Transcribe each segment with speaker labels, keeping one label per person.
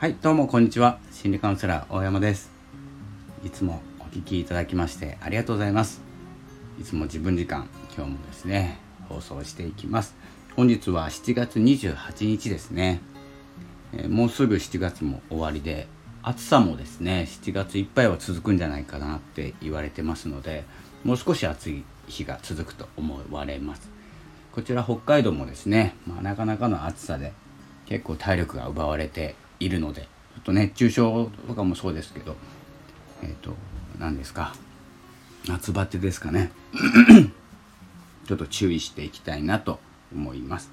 Speaker 1: はいどうもこんにちは。心理カウンセラー大山です。いつもお聞きいただきましてありがとうございます。いつも自分時間今日もですね放送していきます。本日は7月28日ですね、えー、もうすぐ7月も終わりで暑さもですね7月いっぱいは続くんじゃないかなって言われてますのでもう少し暑い日が続くと思われます。こちら北海道もですね、まあ、なかなかの暑さで結構体力が奪われているのでちょっと熱中症とかもそうですけどえっ、ー、と何ですか？夏バテですかね。ちょっと注意していきたいなと思います。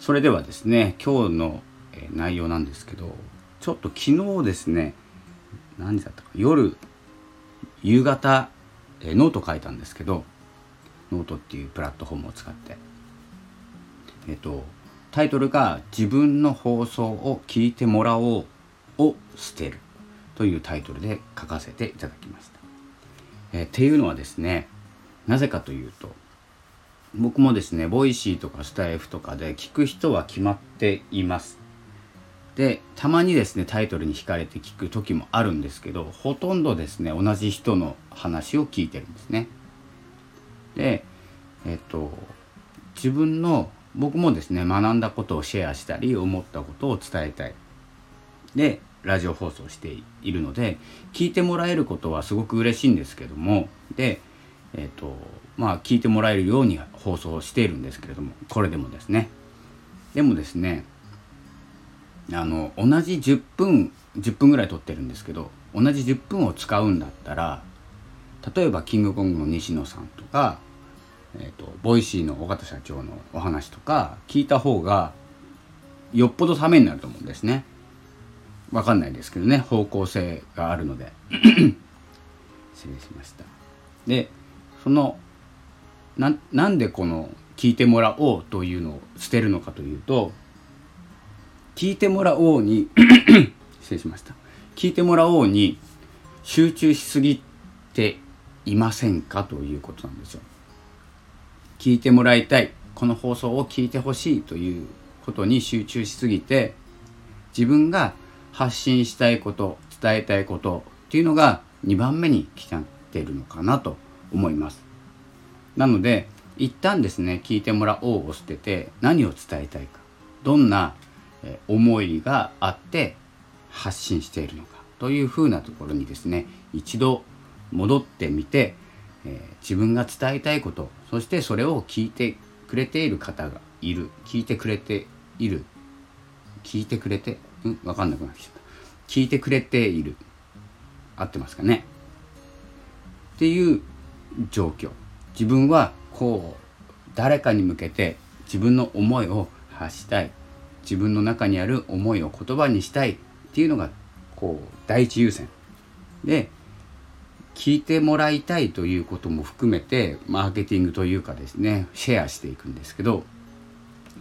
Speaker 1: それではですね今日の内容なんですけどちょっと昨日ですね何時だったか夜夕方えノート書いたんですけどノートっていうプラットフォームを使ってえっとタイトルが「自分の放送を聞いてもらおう」を捨てるというタイトルで書かせていただきました。えー、っていうのはですねなぜかというと僕もですね Voicy とかスタエフとかで聞く人は決まっています。でたまにですねタイトルに惹かれて聞く時もあるんですけどほとんどですね同じ人の話を聞いてるんですね。でえっと自分の僕もですね学んだことをシェアしたり思ったことを伝えたい。でラジオ放送しているので聞いてもらえることはすごく嬉しいんですけどもでえっ、ー、とまあ聞いてもらえるように放送しているんですけれどもこれでもですね。でもですねあの同じ10分10分ぐらい撮ってるんですけど同じ10分を使うんだったら例えばキングコングの西野さんとかえーと、 Voicy の緒方社長のお話とか聞いた方がよっぽどためになると思うんですね。わかんないですけどね方向性があるので 失礼しました。でそのななんでこの聞いてもらおうというのを捨てるのかというと聞いてもらおうに 失礼しました聞いてもらおうに集中しすぎていませんかということなんですよ。聞いてもらいたい。この放送を聞いてほしいということに集中しすぎて自分が発信したいこと伝えたいことっていうのが2番目に来ちゃってるのかなと思います。なので一旦ですね聞いてもらおうを捨てて何を伝えたいかどんな思いがあって発信しているのかというふうなところにですね一度戻ってみてえー、自分が伝えたいことそしてそれを聞いてくれている方がいる。聞いてくれている。聞いてくれてうん分かんなくなってきちゃった。聞いてくれている。合ってますかね？っていう状況。自分はこう誰かに向けて自分の思いを発したい。自分の中にある思いを言葉にしたいっていうのがこう第一優先。で聞いてもらいたいということも含めてマーケティングというかですねシェアしていくんですけど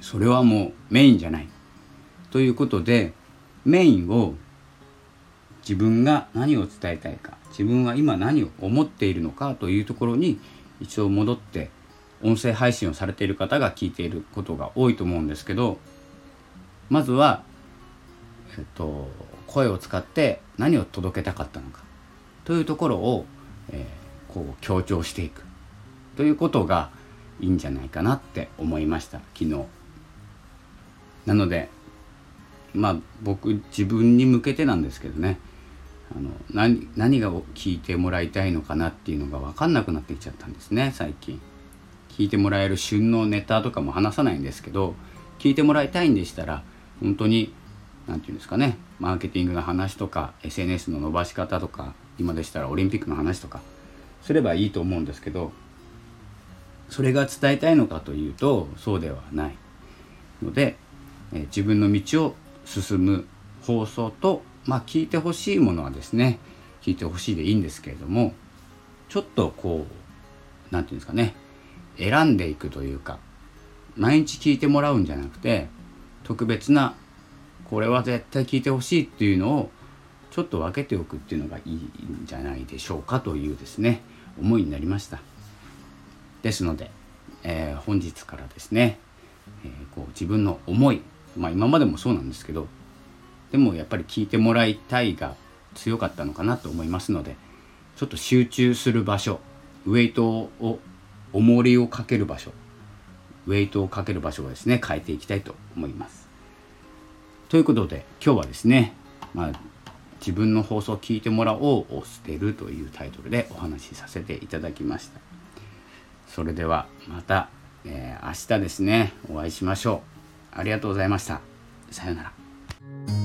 Speaker 1: それはもうメインじゃないということでメインを自分が何を伝えたいか自分は今何を思っているのかというところに一応戻って音声配信をされている方が聞いていることが多いと思うんですけどまずは、えっと、声を使って何を届けたかったのか。というところを、えー、こう強調していくということがいいんじゃないかなって思いました昨日。なのでまあ僕自分に向けてなんですけどねあの何何が聞いてもらいたいのかなっていうのが分かんなくなってきちゃったんですね最近。聞いてもらえる旬のネタとかも話さないんですけど聞いてもらいたいんでしたら本当に何て言うんですかねマーケティングの話とか SNS の伸ばし方とか今でしたらオリンピックの話とかすればいいと思うんですけどそれが伝えたいのかというとそうではないので、え自分の道を進む放送と、まあ、聞いてほしいものはですね聞いてほしいでいいんですけれどもちょっとこう何て言うんですかね選んでいくというか毎日聞いてもらうんじゃなくて特別なこれは絶対聞いてほしいっていうのをちょっと分けておくっていうのがいいんじゃないでしょうかというですね思いになりましたですので、えー、本日からですね、えー、こう自分の思いまあ今までもそうなんですけどでもやっぱり聞いてもらいたいが強かったのかなと思いますのでちょっと集中する場所ウェイトを重りをかける場所ウェイトをかける場所をですね変えていきたいと思います。ということで今日はですね、まあ、自分の放送を聞いてもらおうを捨てるというタイトルでお話しさせていただきました。それではまた、えー、明日ですねお会いしましょう。ありがとうございました。さようなら。